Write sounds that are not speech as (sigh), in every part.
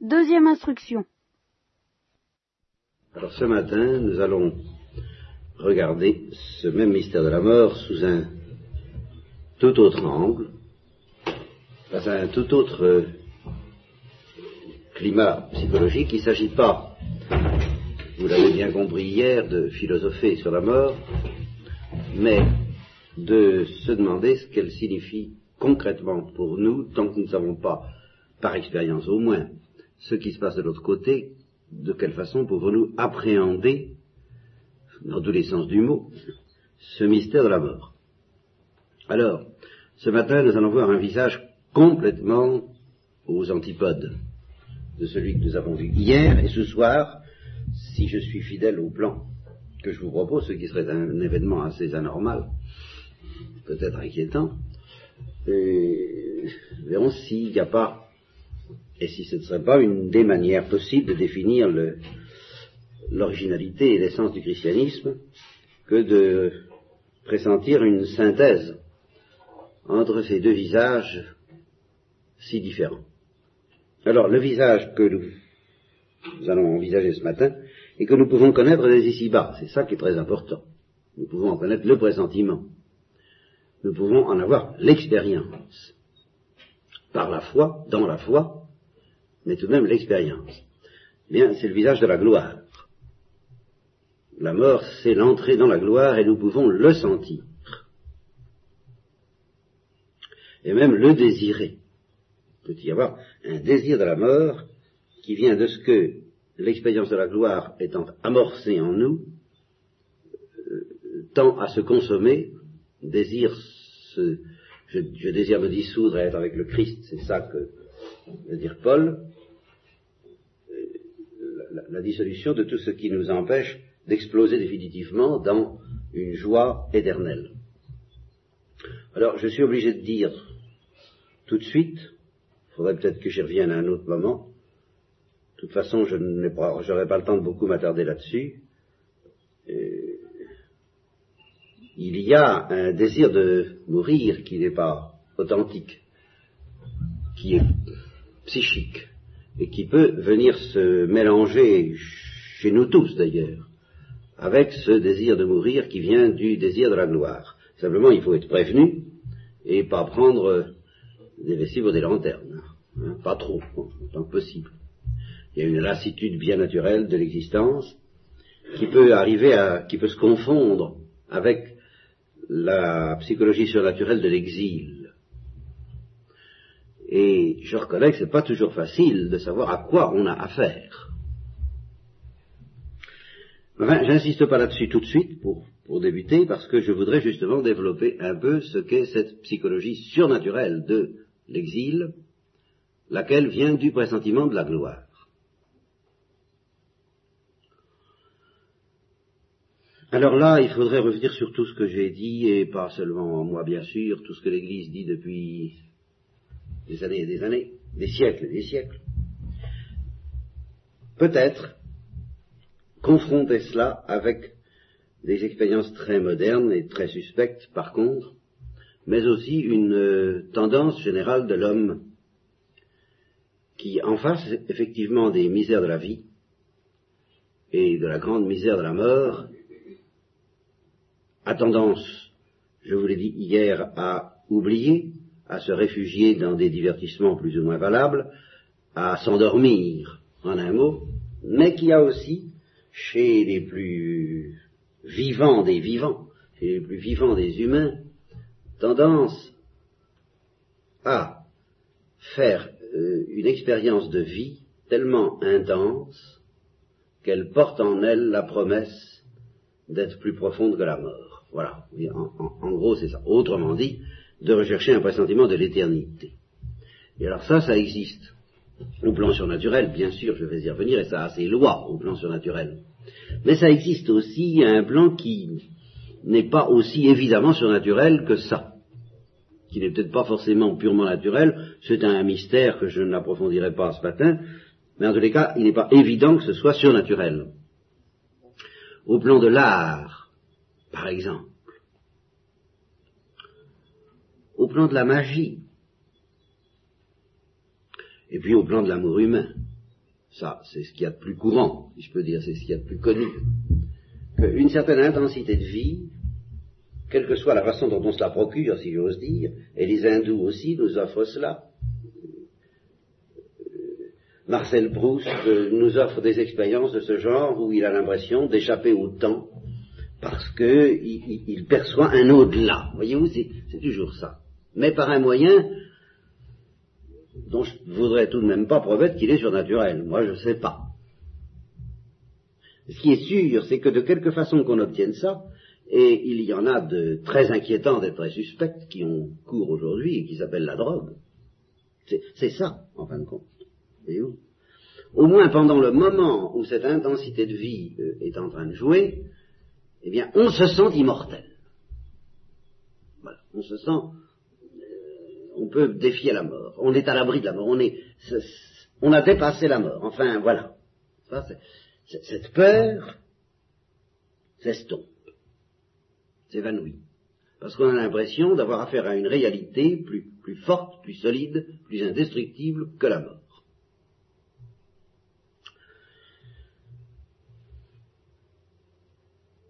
Deuxième instruction. Alors ce matin, nous allons regarder ce même mystère de la mort sous un tout autre angle, dans un tout autre euh, climat psychologique. Il ne s'agit pas, vous l'avez bien compris hier, de philosopher sur la mort, mais de se demander ce qu'elle signifie concrètement pour nous, tant que nous ne savons pas, par expérience au moins, ce qui se passe de l'autre côté, de quelle façon pouvons-nous appréhender, dans tous les sens du mot, ce mystère de la mort? Alors, ce matin, nous allons voir un visage complètement aux antipodes de celui que nous avons vu hier et ce soir, si je suis fidèle au plan que je vous propose, ce qui serait un événement assez anormal, peut-être inquiétant, et verrons s'il n'y a pas, et si ce ne serait pas une des manières possibles de définir l'originalité et l'essence du christianisme que de pressentir une synthèse entre ces deux visages si différents. Alors, le visage que nous, allons envisager ce matin, et que nous pouvons connaître dès ici-bas, c'est ça qui est très important. Nous pouvons en connaître le pressentiment. Nous pouvons en avoir l'expérience. Par la foi, dans la foi, mais tout de même l'expérience. Bien, c'est le visage de la gloire. La mort, c'est l'entrée dans la gloire et nous pouvons le sentir. Et même le désirer peut y avoir un désir de la mort qui vient de ce que l'expérience de la gloire étant amorcée en nous, euh, tend à se consommer, se, je, désire me dissoudre et être avec le Christ, c'est ça que veut dire Paul, la, dissolution de tout ce qui nous empêche d'exploser définitivement dans une joie éternelle. Alors je suis obligé de dire tout de suite, faudrait peut-être que j'y revienne à un autre moment. De toute façon, je n'aurai pas le temps de beaucoup m'attarder là-dessus. Euh, il y a un désir de mourir qui n'est pas authentique, qui est psychique, et qui peut venir se mélanger, chez nous tous d'ailleurs, avec ce désir de mourir qui vient du désir de la gloire. Simplement, il faut être prévenu et pas prendre des vessies pour des lanternes. Hein, pas trop, autant que possible. Il y a une lassitude bien naturelle de l'existence qui peut arriver à, qui peut se confondre avec la psychologie surnaturelle de l'exil. Et je reconnais que ce n'est pas toujours facile de savoir à quoi on a affaire. Enfin, j'insiste pas là-dessus tout de suite pour, pour débuter, parce que je voudrais justement développer un peu ce qu'est cette psychologie surnaturelle de l'exil, laquelle vient du pressentiment de la gloire. Alors là, il faudrait revenir sur tout ce que j'ai dit, et pas seulement moi bien sûr, tout ce que l'Église dit depuis des années et des années, des siècles et des siècles. Peut-être confronter cela avec des expériences très modernes et très suspectes par contre, mais aussi une euh, tendance générale de l'homme qui, en face effectivement des misères de la vie et de la grande misère de la mort, a tendance, je vous l'ai dit hier, à oublier, à se réfugier dans des divertissements plus ou moins valables, à s'endormir, en un mot, mais qui a aussi, chez les plus vivants des vivants, chez les plus vivants des humains, tendance à faire euh, une expérience de vie tellement intense qu'elle porte en elle la promesse d'être plus profonde que la mort. Voilà, en, gros c'est ça. Autrement dit, de rechercher un pressentiment de l'éternité. Et alors ça, ça existe. Au plan surnaturel, bien sûr, je vais y revenir, et ça a ses lois au plan surnaturel. Mais ça existe aussi un plan qui n'est pas aussi évidemment surnaturel que ça qui n'est peut-être pas forcément purement naturel, c'est un mystère que je n'approfondirai pas ce matin, mais en tous les cas, il n'est pas évident que ce soit surnaturel. Au plan de l'art, par exemple, au plan de la magie, et puis au plan de l'amour humain, ça c'est ce qu'il y a de plus courant, si je peux dire, c'est ce qu'il y a de plus connu, qu'une certaine intensité de vie, quelle que soit la façon dont on se la procure, si j'ose dire, et les hindous aussi nous offrent cela. Marcel Proust euh, nous offre des expériences de ce genre où il a l'impression d'échapper au temps parce qu'il il, perçoit un au-delà. Voyez-vous, c'est toujours ça. Mais par un moyen dont je ne voudrais tout de même pas promettre qu'il est surnaturel. Moi, je ne sais pas. Ce qui est sûr, c'est que de quelque façon qu'on obtienne ça, et il y en a de très inquiétants et très suspects qui ont cours aujourd'hui et qui s'appellent la drogue. C'est ça, en fin de compte. Voyez-vous? Au moins pendant le moment où cette intensité de vie euh, est en train de jouer, eh bien, on se sent immortel. Voilà, on se sent, on peut défier la mort, on est à l'abri de la mort, on a dépassé la mort. Enfin, voilà. cette peur s'estompe, s'évanouit, parce qu'on a l'impression d'avoir affaire à une réalité plus, plus forte, plus solide, plus indestructible que la mort.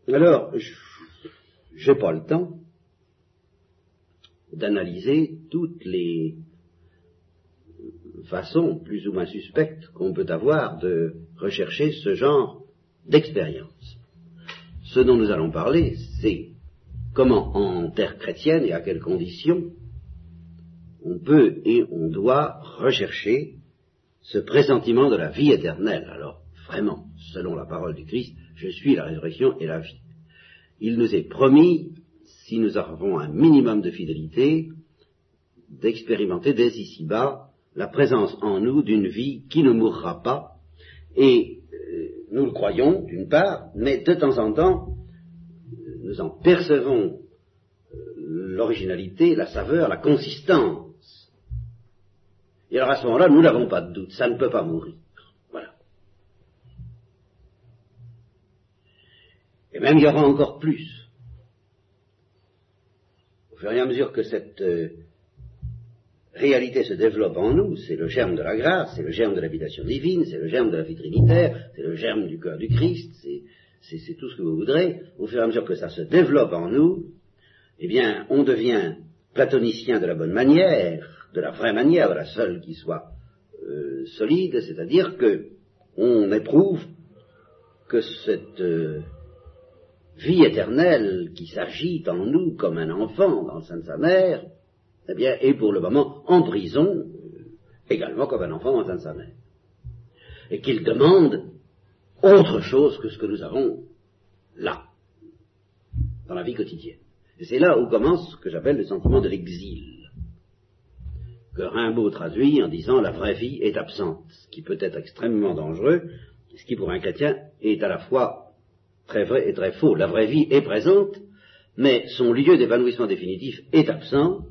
Alors, je n'ai pas le temps d'analyser toutes les façons plus ou moins suspectes qu'on peut avoir de rechercher ce genre d'expérience. Ce dont nous allons parler, c'est comment en terre chrétienne et à quelles conditions on peut et on doit rechercher ce pressentiment de la vie éternelle. Alors, vraiment, selon la parole du Christ, je suis la résurrection et la vie. Il nous est promis, si nous avons un minimum de fidélité, d'expérimenter dès ici-bas la présence en nous d'une vie qui ne mourra pas, et euh, nous le croyons d'une part, mais de temps en temps, nous en percevons euh, l'originalité, la saveur, la consistance. Et alors à ce moment-là, nous n'avons pas de doute, ça ne peut pas mourir. Et même il y aura encore plus. Au fur et à mesure que cette euh, réalité se développe en nous, c'est le germe de la grâce, c'est le germe de l'habitation divine, c'est le germe de la vie trinitaire, c'est le germe du cœur du Christ, c'est tout ce que vous voudrez, au fur et à mesure que ça se développe en nous, eh bien, on devient platonicien de la bonne manière, de la vraie manière, de la seule qui soit euh, solide, c'est-à-dire que on éprouve que cette euh, vie éternelle qui s'agite en nous comme un enfant dans le sein de sa mère, eh bien, est pour le moment en prison, euh, également comme un enfant dans le sein de sa mère. Et qu'il demande autre chose que ce que nous avons là, dans la vie quotidienne. Et c'est là où commence ce que j'appelle le sentiment de l'exil, que Rimbaud traduit en disant la vraie vie est absente, ce qui peut être extrêmement dangereux, ce qui pour un chrétien est à la fois très vrai et très faux. La vraie vie est présente, mais son lieu d'épanouissement définitif est absent,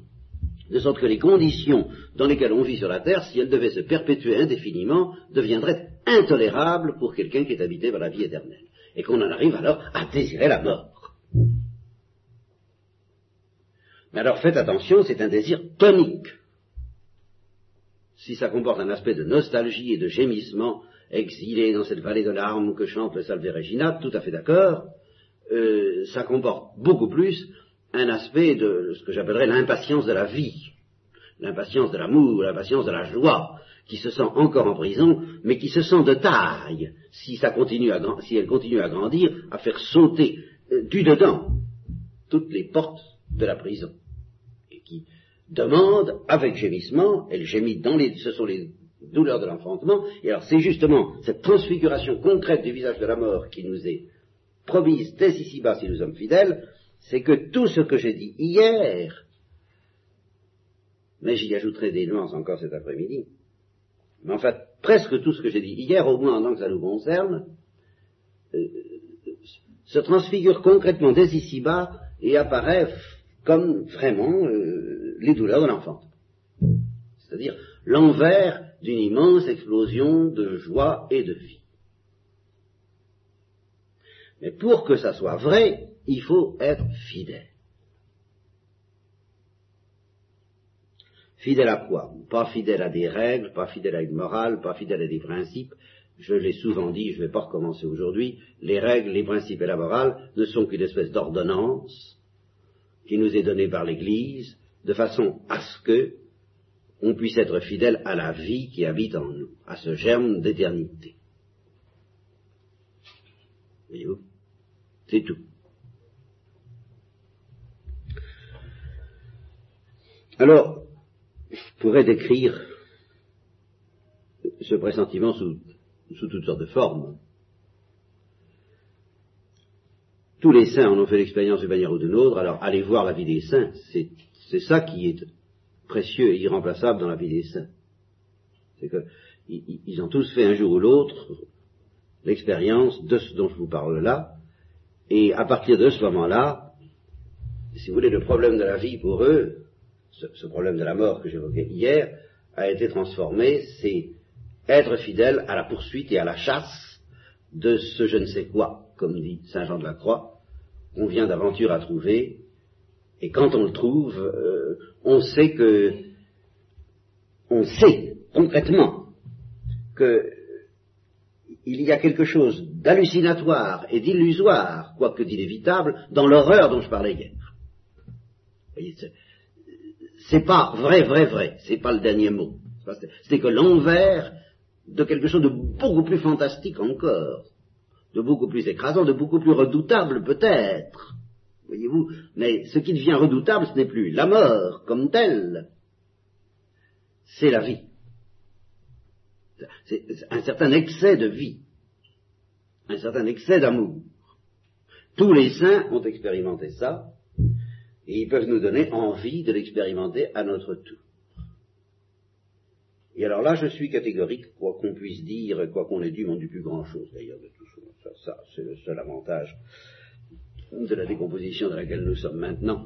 de sorte que les conditions dans lesquelles on vit sur la Terre, si elles devaient se perpétuer indéfiniment, deviendraient intolérables pour quelqu'un qui est habité par la vie éternelle. Et qu'on en arrive alors à désirer la mort. Mais alors faites attention, c'est un désir tonique. Si ça comporte un aspect de nostalgie et de gémissement, exilé dans cette vallée de larmes que chante le Salve Regina, tout à fait d'accord, euh, ça comporte beaucoup plus un aspect de ce que j'appellerais l'impatience de la vie, l'impatience de l'amour, l'impatience de la joie, qui se sent encore en prison, mais qui se sent de taille, si, ça continue à, si elle continue à grandir, à faire sauter euh, du dedans toutes les portes de la prison, et qui demande avec gémissement, elle gémit dans les, ce sont les douleur de l'enfantement. Et alors c'est justement cette transfiguration concrète du visage de la mort qui nous est promise dès ici-bas si nous sommes fidèles, c'est que tout ce que j'ai dit hier, mais j'y ajouterai des nuances encore cet après-midi, mais en fait presque tout ce que j'ai dit hier, au moins en tant que ça nous concerne, euh, se transfigure concrètement dès ici-bas et apparaît comme vraiment euh, les douleurs de l'enfant. C'est-à-dire l'envers d'une immense explosion de joie et de vie. Mais pour que ça soit vrai, il faut être fidèle. Fidèle à quoi? Pas fidèle à des règles, pas fidèle à une morale, pas fidèle à des principes, je l'ai souvent dit, je ne vais pas recommencer aujourd'hui, les règles, les principes et la morale ne sont qu'une espèce d'ordonnance qui nous est donnée par l'Église de façon à ce que on puisse être fidèle à la vie qui habite en nous, à ce germe d'éternité. Voyez-vous? C'est tout. Alors, je pourrais décrire ce pressentiment sous, toutes sortes de formes. Tous les saints en ont fait l'expérience d'une manière ou d'une autre, alors allez voir la vie des saints, c'est ça qui est précieux et irremplaçable dans la vie des saints. C'est qu'ils ont tous fait un jour ou l'autre l'expérience de ce dont je vous parle là, et à partir de ce moment-là, si vous voulez, le problème de la vie pour eux, ce, problème de la mort que j'évoquais hier, a été transformé, c'est être fidèle à la poursuite et à la chasse de ce je ne sais quoi, comme dit Saint Jean de la Croix, qu'on vient d'aventure à trouver, et quand on le trouve, euh, on sait que, on sait concrètement que il y a quelque chose d'hallucinatoire et d'illusoire, quoique d'inévitable, dans l'horreur dont je parlais hier. C'est pas vrai, vrai, vrai, c'est pas le dernier mot. C'est que l'envers de quelque chose de beaucoup plus fantastique encore, de beaucoup plus écrasant, de beaucoup plus redoutable peut-être. Voyez-vous Mais ce qui devient redoutable, ce n'est plus la mort comme telle, c'est la vie. C'est un certain excès de vie, un certain excès d'amour. Tous les saints ont expérimenté ça, et ils peuvent nous donner envie de l'expérimenter à notre tour. Et alors là, je suis catégorique, quoi qu'on puisse dire, quoi qu'on ait dit, on ne dit plus grand-chose d'ailleurs de tout ça. Ça, c'est le seul avantage de la décomposition dans laquelle nous sommes maintenant,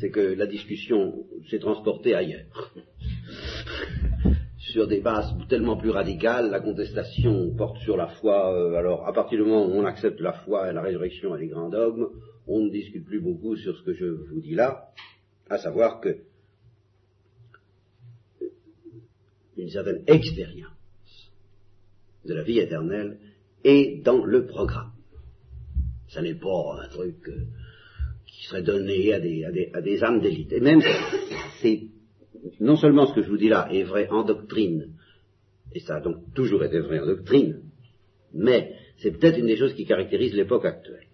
c'est que la discussion s'est transportée ailleurs. sur des bases tellement plus radicales, la contestation porte sur la foi. Euh, alors, à partir du moment où on accepte la foi et la résurrection et les grands dogmes, on ne discute plus beaucoup sur ce que je vous dis là, à savoir que une certaine expérience de la vie éternelle est dans le programme. Ça n'est pas un truc euh, qui serait donné à des, âmes d'élite. Et même, c'est non seulement ce que je vous dis là est vrai en doctrine, et ça a donc toujours été vrai en doctrine, mais c'est peut-être une des choses qui caractérise l'époque actuelle.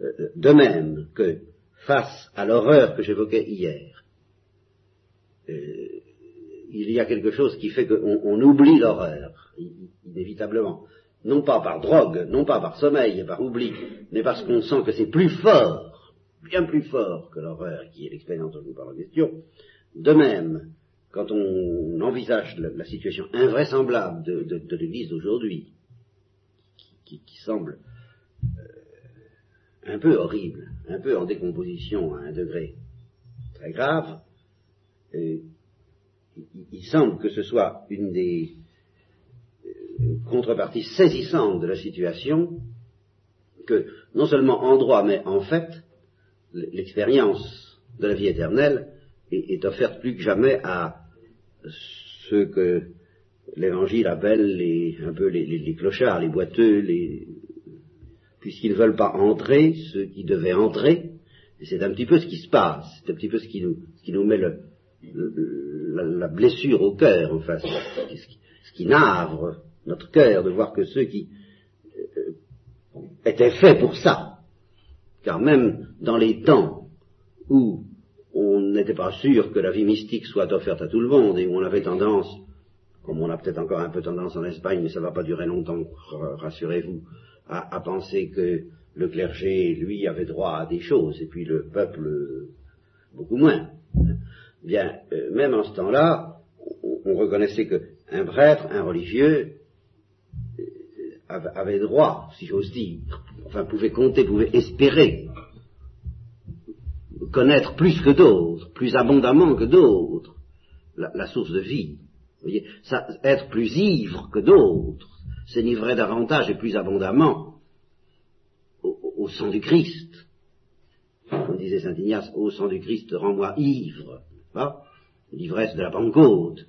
Euh, euh, de même que face à l'horreur que j'évoquais hier, il y a quelque chose qui fait qu'on oublie l'horreur, inévitablement non pas par drogue, non pas par sommeil et par oubli, mais parce qu'on sent que c'est plus fort, bien plus fort que l'horreur qui est l'expérience dont je vous parle en question. De même, quand on envisage la, situation invraisemblable de, l'Église d'aujourd'hui, qui, semble euh, un peu horrible, un peu en décomposition à un degré très grave, euh, il semble que ce soit une des contrepartie saisissante de la situation que non seulement en droit, mais en fait, l'expérience de la vie éternelle est, offerte plus que jamais à ceux que l'Évangile appelle les, un peu les, clochards, les boiteux, puisqu'ils ne veulent pas entrer, ceux qui devaient entrer, c'est un petit peu ce qui se passe, c'est un petit peu ce qui nous, met la, blessure au cœur, enfin, ce ce qui navre notre cœur de voir que ceux qui euh, étaient faits pour ça, car même dans les temps où on n'était pas sûr que la vie mystique soit offerte à tout le monde et où on avait tendance, comme on a peut-être encore un peu tendance en Espagne, mais ça ne va pas durer longtemps, rassurez-vous, à, penser que le clergé, lui, avait droit à des choses, et puis le peuple, beaucoup moins. Bien, euh, même en ce temps-là, on, reconnaissait qu'un prêtre, un religieux, avait droit, si j'ose dire, enfin pouvait compter, pouvait espérer connaître plus que d'autres, plus abondamment que d'autres, la, source de vie. Vous voyez, ça, être plus ivre que d'autres, s'enivrer davantage et plus abondamment au, sang du Christ. Comme disait Saint Ignace, au sang du Christ, rends-moi ivre, l'ivresse de la Pentecôte.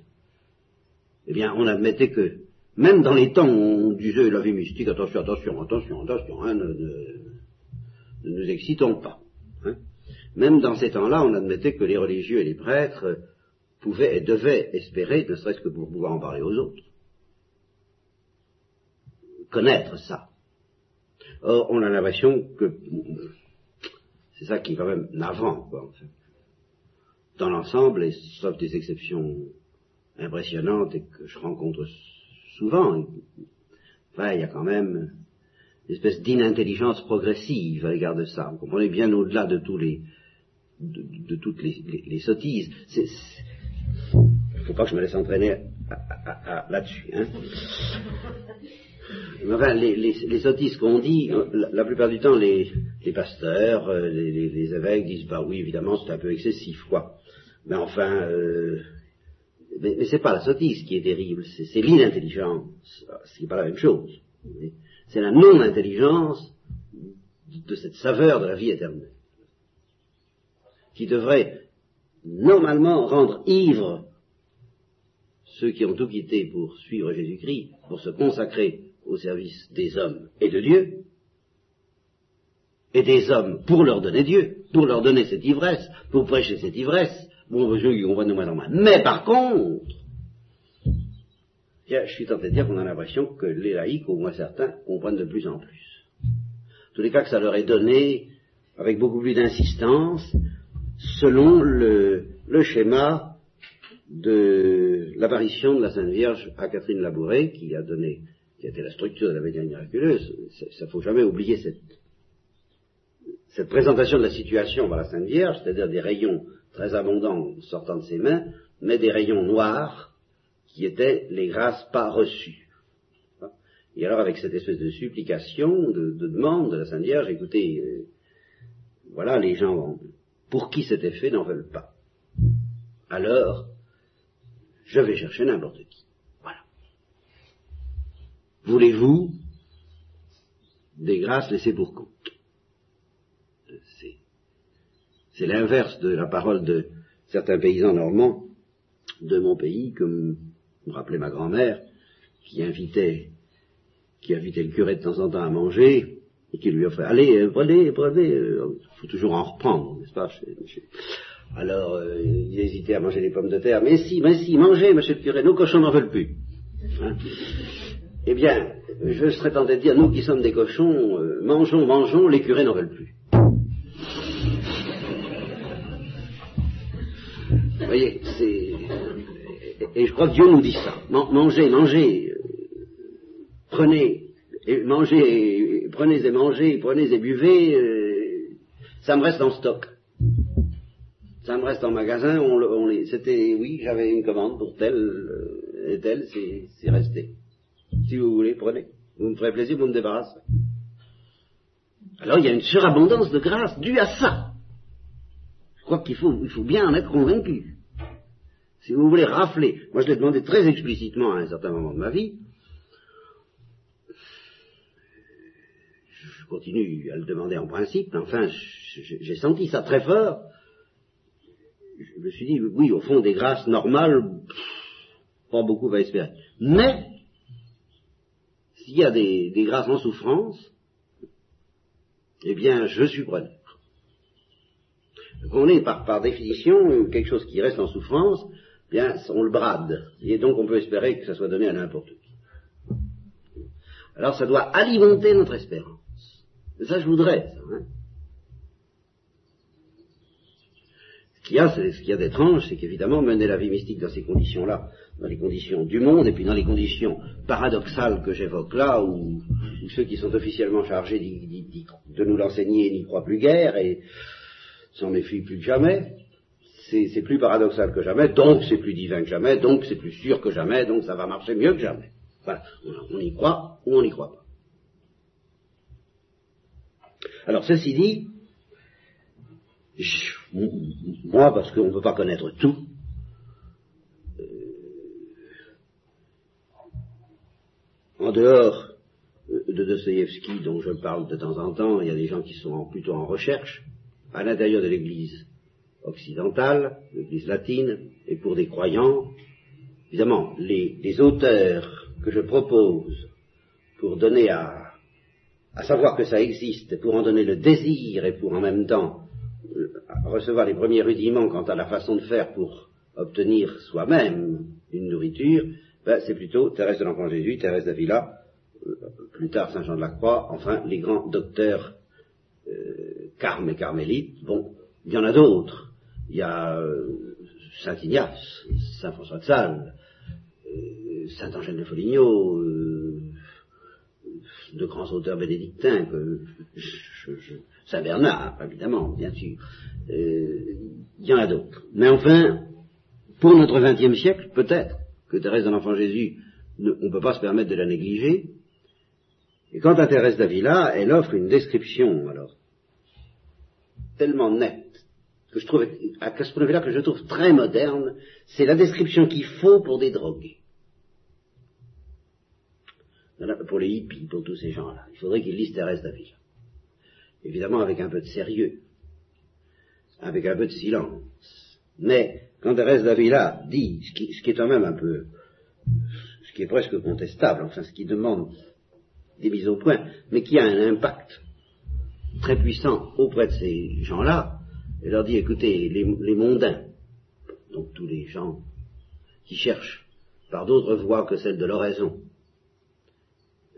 eh bien, on admettait que, même dans les temps où on disait la vie mystique, attention, attention, attention, attention, hein, ne, nous excitons pas. Hein. Même dans ces temps-là, on admettait que les religieux et les prêtres pouvaient et devaient espérer, ne serait-ce que pour pouvoir en parler aux autres, connaître ça. Or, on a l'impression que c'est ça qui est même navrant, quoi, en fait. Dans l'ensemble, et sauf des exceptions impressionnantes et que je rencontre souvent, il y a quand même une espèce d'inintelligence progressive à l'égard de ça. Vous comprenez bien au-delà de tous les toutes les, sottises. Il ne faut pas que je me laisse entraîner là-dessus. Hein. Enfin, les, sottises qu'on dit, la, plupart du temps, les, pasteurs, euh, les, évêques disent, bah oui, évidemment, c'est un peu excessif, quoi. Mais enfin, euh, mais, mais c'est pas la sottise qui est terrible, c'est l'inintelligence, ce qui n'est pas la même chose. C'est la non-intelligence de cette saveur de la vie éternelle, qui devrait normalement rendre ivres ceux qui ont tout quitté pour suivre Jésus-Christ, pour se consacrer au service des hommes et de Dieu, et des hommes pour leur donner Dieu, pour leur donner cette ivresse, pour prêcher cette ivresse, bon, je qui comprennent de moins en moins. Mais par contre, je suis tenté de dire qu'on a l'impression que les laïcs, au moins certains, comprennent de plus en plus. En tous les cas que ça leur est donné avec beaucoup plus d'insistance, selon le, le schéma de l'apparition de la Sainte Vierge à Catherine Labouré, qui a donné qui était la structure de la médiane miraculeuse, ça ne faut jamais oublier cette, cette présentation de la situation par la Sainte Vierge, c'est-à-dire des rayons très abondants sortant de ses mains, mais des rayons noirs qui étaient les grâces pas reçues. Et alors avec cette espèce de supplication, de, demande de la Sainte Vierge, écoutez, euh, voilà, les gens pour qui cet effet n'en veulent pas. Alors, je vais chercher n'importe qui. Voulez-vous des grâces laissées pour compte C'est l'inverse de la parole de certains paysans normands de mon pays, comme me rappelait ma grand-mère, qui invitait, qui invitait le curé de temps en temps à manger, et qui lui offrait, allez, euh, prenez, prenez, il euh, faut toujours en reprendre, n'est-ce pas Alors, euh, il hésitait à manger les pommes de terre, mais si, mais si, mangez, monsieur le curé, nos cochons n'en veulent plus. Hein eh bien, je serais tenté de dire, nous qui sommes des cochons, mangeons, mangeons, les curés n'en veulent plus. Voyez, c'est... Et je crois que Dieu nous dit ça. mangez, mangez, euh, prenez, et mangez, prenez et mangez, prenez et buvez, euh, ça me reste en stock. Ça me reste en magasin, on, on c'était, oui, j'avais une commande pour tel et tel, c'est resté. Si vous voulez, prenez. Vous me ferez plaisir, vous me débarrasserez. Alors il y a une surabondance de grâce due à ça. Je crois qu'il faut, il faut bien en être convaincu. Si vous voulez rafler, moi je l'ai demandé très explicitement à un certain moment de ma vie, je continue à le demander en principe, mais enfin j'ai senti ça très fort. Je me suis dit, oui, au fond, des grâces normales, pas beaucoup va espérer. Mais, s'il y a des, grâces en souffrance, eh bien, je suis preneur. On est par, définition quelque chose qui reste en souffrance, bien, on le brade. Et donc, on peut espérer que ça soit donné à n'importe qui. Alors, ça doit alimenter notre espérance. Ça, je voudrais. Hein. Ce qu'il y a, ce qu'il y a d'étrange, c'est qu'évidemment, mener la vie mystique dans ces conditions-là, dans les conditions du monde, et puis dans les conditions paradoxales que j'évoque là, où, ceux qui sont officiellement chargés de nous l'enseigner n'y croient plus guère, et s'en méfient plus que jamais, c'est plus paradoxal que jamais, donc c'est plus divin que jamais, donc c'est plus sûr que jamais, donc ça va marcher mieux que jamais. Voilà, on y croit ou on n'y croit pas. Alors ceci dit, moi, parce qu'on ne peut pas connaître tout, En dehors de Dostoïevski, dont je parle de temps en temps, il y a des gens qui sont plutôt en recherche, à l'intérieur de l'Église occidentale, l'Église latine, et pour des croyants, évidemment, les, auteurs que je propose pour donner à, à savoir que ça existe, pour en donner le désir et pour en même temps euh, recevoir les premiers rudiments quant à la façon de faire pour obtenir soi-même une nourriture, ben, c'est plutôt Thérèse de l'Enfant Jésus, Thérèse d'Avila, euh, plus tard Saint Jean de la Croix, enfin les grands docteurs euh, carmes et carmélites. Bon, il y en a d'autres. Il y a euh, Saint Ignace, Saint François de Sales, euh, Saint Angèle de Foligno, de grands auteurs bénédictins, que Saint Bernard, évidemment, bien sûr. il y en a d'autres. Mais enfin, pour notre XXe siècle, peut-être que Thérèse de l'Enfant Jésus, on ne peut pas se permettre de la négliger. Et quant à Thérèse d'Avila, elle offre une description, alors, tellement nette, que je trouve, à ce point de là que je trouve très moderne, c'est la description qu'il faut pour des drogués. Pour les hippies, pour tous ces gens-là. Il faudrait qu'ils lisent Thérèse d'Avila. Évidemment avec un peu de sérieux, avec un peu de silence. Mais quand Thérèse d'Avila dit, ce qui est quand même un peu, ce qui est presque contestable, enfin ce qui demande des mises au point, mais qui a un impact très puissant auprès de ces gens-là, elle leur dit, écoutez, les, mondains, donc tous les gens qui cherchent par d'autres voies que celles de l'oraison,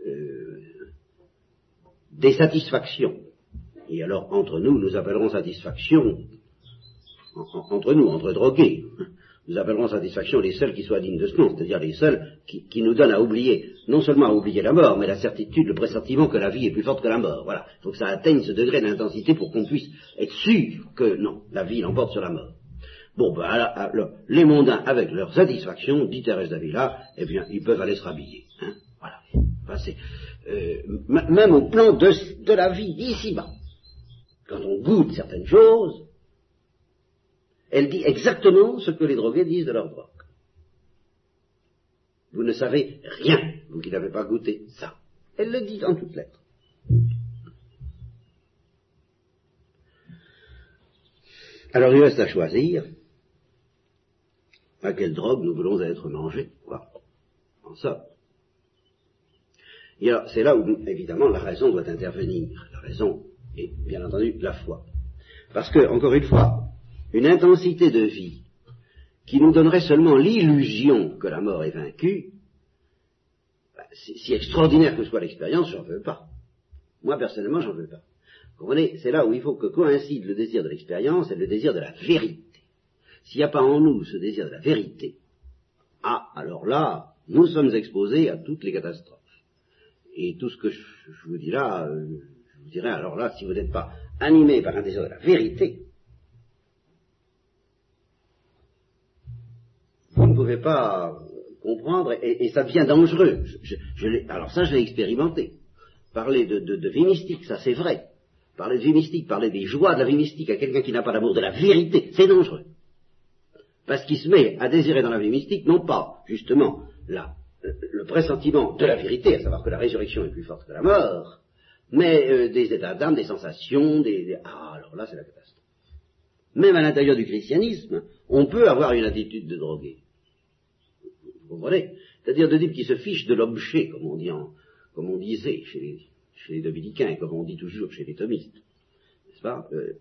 euh, des satisfactions, et alors entre nous, nous appellerons satisfaction entre nous, entre drogués, nous appellerons satisfaction les seuls qui soient dignes de ce nom, c'est-à-dire les seuls qui, nous donnent à oublier, non seulement à oublier la mort, mais la certitude, le pressentiment que la vie est plus forte que la mort. Voilà. Il faut que ça atteigne ce degré d'intensité pour qu'on puisse être sûr que non, la vie l'emporte sur la mort. Bon, ben, alors, les mondains, avec leur satisfaction, dit Thérèse d'Avila, eh bien, ils peuvent aller se rhabiller. Hein voilà. euh, même au plan de, de la vie d'ici-bas, quand on goûte certaines choses, elle dit exactement ce que les drogués disent de leur drogue. Vous ne savez rien, vous qui n'avez pas goûté ça. Elle le dit en toutes lettres. Alors il reste à choisir à quelle drogue nous voulons être mangés. Quoi. En. Et alors, c'est là où, évidemment, la raison doit intervenir. La raison est, bien entendu, la foi. Parce que, encore une fois, une intensité de vie qui nous donnerait seulement l'illusion que la mort est vaincue, bah, si, extraordinaire que soit l'expérience, j'en veux pas. Moi, personnellement, j'en veux pas. Vous comprenez C'est là où il faut que coïncide le désir de l'expérience et le désir de la vérité. S'il n'y a pas en nous ce désir de la vérité, ah, alors là, nous sommes exposés à toutes les catastrophes. Et tout ce que je, vous dis là, euh, je vous dirais, alors là, si vous n'êtes pas animé par un désir de la vérité, vous ne pouvez pas comprendre, et, ça devient dangereux. alors ça, je l'ai expérimenté. Parler de, vie mystique, ça c'est vrai. Parler de vie mystique, parler des joies de la vie mystique à quelqu'un qui n'a pas l'amour de la vérité, c'est dangereux. Parce qu'il se met à désirer dans la vie mystique, non pas, justement, le pressentiment de la vérité, à savoir que la résurrection est plus forte que la mort, mais euh, des états d'âme, des sensations, des, Ah, alors là, c'est la catastrophe. Même à l'intérieur du christianisme, on peut avoir une attitude de drogué. Comprenez? C'est-à-dire de dire qui se fiche de l'objet, comme on disait chez les, chez les dominicains, et comme on dit toujours chez les thomistes. N'est-ce pas? Euh,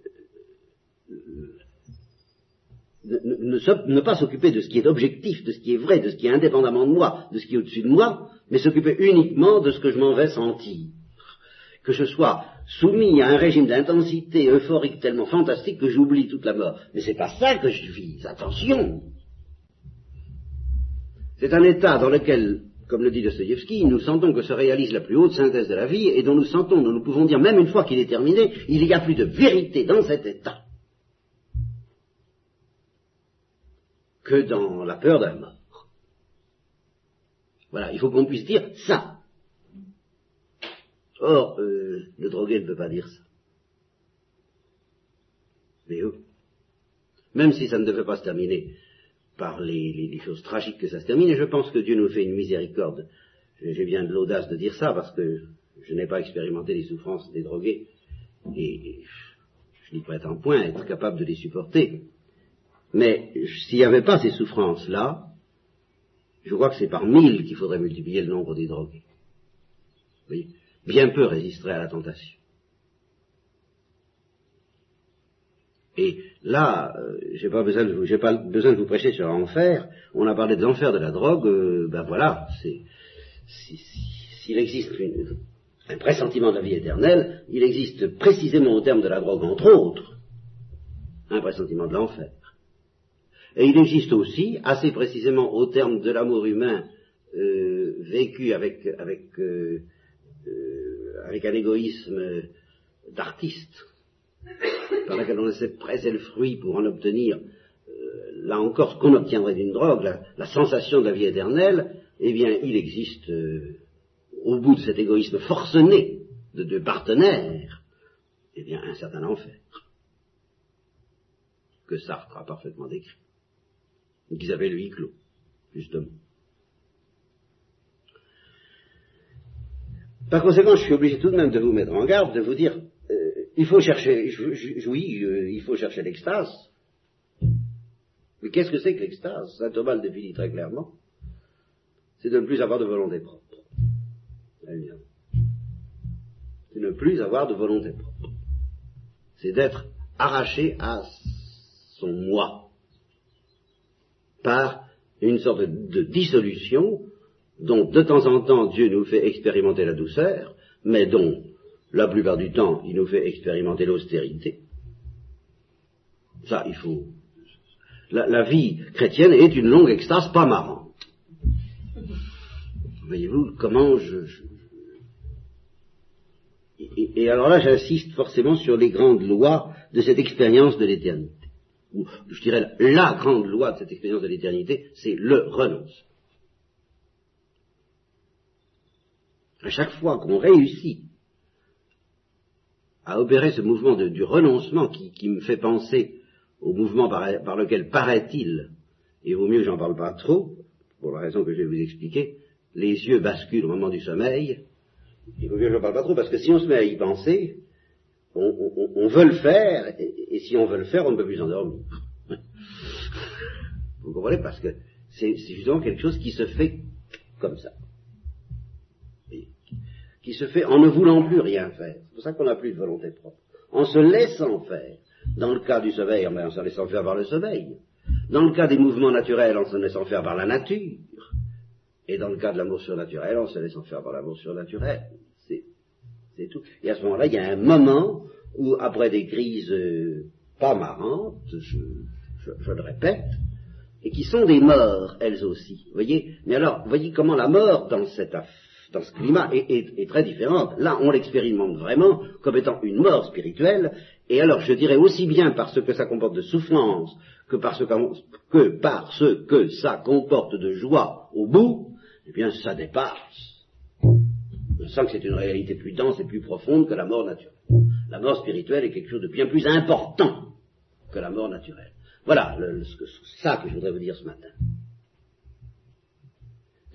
euh, ne, pas s'occuper de ce qui est objectif, de ce qui est vrai, de ce qui est indépendamment de moi, de ce qui est au-dessus de moi, mais s'occuper uniquement de ce que je m'en vais sentir. Que je sois soumis à un régime d'intensité euphorique tellement fantastique que j'oublie toute la mort. Mais c'est pas ça que je vise, attention c'est un état dans lequel, comme le dit Dostoevsky, nous sentons que se réalise la plus haute synthèse de la vie et dont nous sentons, nous, pouvons dire même une fois qu'il est terminé, il y a plus de vérité dans cet état que dans la peur la mort. Voilà, il faut qu'on puisse dire ça. Or, euh, le drogué ne peut pas dire ça. Mais eux, même si ça ne devait pas se terminer par les, choses tragiques que ça se termine, et je pense que Dieu nous fait une miséricorde. J'ai bien de l'audace de dire ça, parce que je n'ai pas expérimenté les souffrances des drogués, et je n'y prétends point être capable de les supporter. Mais s'il n'y avait pas ces souffrances-là, je crois que c'est par mille qu'il faudrait multiplier le nombre des drogués. Bien peu résisteraient à la tentation. Et là, euh, j'ai pas besoin de vous, j'ai pas besoin de vous prêcher sur l'enfer. On a parlé des enfers de la drogue. Euh, ben voilà, c'est s'il existe un pressentiment de la vie éternelle, il existe précisément au terme de la drogue, entre autres, un pressentiment de l'enfer. Et il existe aussi, assez précisément au terme de l'amour humain euh, vécu avec, avec, euh, euh, avec un égoïsme d'artiste, par lequel on essaie de presser le fruit pour en obtenir, là encore, ce qu'on obtiendrait d'une drogue, la, sensation de la vie éternelle, eh bien, il existe, au bout de cet égoïsme forcené de deux partenaires, eh bien, un certain enfer, que Sartre a parfaitement décrit qu'ils avaient clos, justement. Par conséquent, je suis obligé tout de même de vous mettre en garde, de vous dire, euh, il faut chercher, oui, euh, il faut chercher l'extase. Mais qu'est-ce que c'est que l'extase? Saint Thomas le définit très clairement. C'est de ne plus avoir de volonté propre. C'est ne plus avoir de volonté propre. C'est d'être arraché à son moi par une sorte de dissolution dont de temps en temps Dieu nous fait expérimenter la douceur, mais dont la plupart du temps il nous fait expérimenter l'austérité. Ça, il faut. La, vie chrétienne est une longue extase pas marrante. Voyez-vous comment je. et alors là, j'insiste forcément sur les grandes lois de cette expérience de l'éternité ou je dirais la grande loi de cette expérience de l'éternité, c'est le renonce. À chaque fois qu'on réussit à opérer ce mouvement du renoncement qui, me fait penser au mouvement par, lequel paraît-il, et vaut mieux j'en parle pas trop, pour la raison que je vais vous expliquer, les yeux basculent au moment du sommeil, il vaut mieux que j'en parle pas trop, parce que si on se met à y penser, on, veut le faire, et, si on veut le faire, on ne peut plus s'endormir. (laughs) Vous comprenez? Parce que c'est justement quelque chose qui se fait comme ça. Qui se fait en ne voulant plus rien faire. C'est pour ça qu'on n'a plus de volonté propre. En se laissant faire. Dans le cas du sommeil, en se laissant faire par le sommeil. Dans le cas des mouvements naturels, en se laissant faire par la nature. Et dans le cas de l'amour surnaturel, en se laissant faire par l'amour surnaturel. C'est tout. Et à ce moment-là, il y a un moment où, après des crises euh, pas marrantes, je, le répète, et qui sont des morts, elles aussi. voyez? Mais alors, voyez comment la mort dans, cette, dans ce climat est, très différente. Là, on l'expérimente vraiment comme étant une mort spirituelle, et alors je dirais aussi bien parce que ça comporte de souffrance que, parce que, que ça comporte de joie au bout, eh bien ça dépasse je sens que c'est une réalité plus dense et plus profonde que la mort naturelle. La mort spirituelle est quelque chose de bien plus important que la mort naturelle. Voilà ça que je voudrais vous dire ce matin.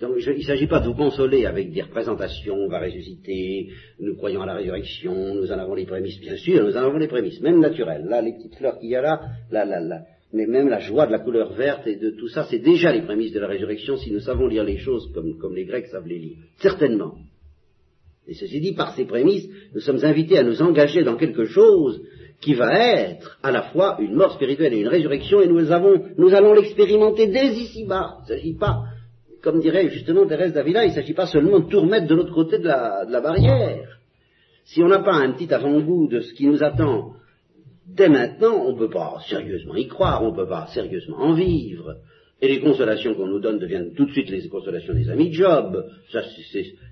Donc il ne s'agit pas de vous consoler avec des représentations, on va ressusciter, nous croyons à la résurrection, nous en avons les prémices, bien sûr, nous en avons les prémices, même naturelles. Là, les petites fleurs qu'il y a là, là, là, là, mais même la joie de la couleur verte et de tout ça, c'est déjà les prémices de la résurrection si nous savons lire les choses comme, les Grecs savent les lire. Certainement. Et ceci dit, par ces prémices, nous sommes invités à nous engager dans quelque chose qui va être à la fois une mort spirituelle et une résurrection, et nous, avons, nous allons l'expérimenter dès ici-bas. Il ne s'agit pas, comme dirait justement Thérèse d'Avila, il ne s'agit pas seulement de tout remettre de l'autre côté de la, barrière. Si on n'a pas un petit avant-goût de ce qui nous attend dès maintenant, on ne peut pas sérieusement y croire, on ne peut pas sérieusement en vivre. Et les consolations qu'on nous donne deviennent tout de suite les consolations des amis de Job. Ça,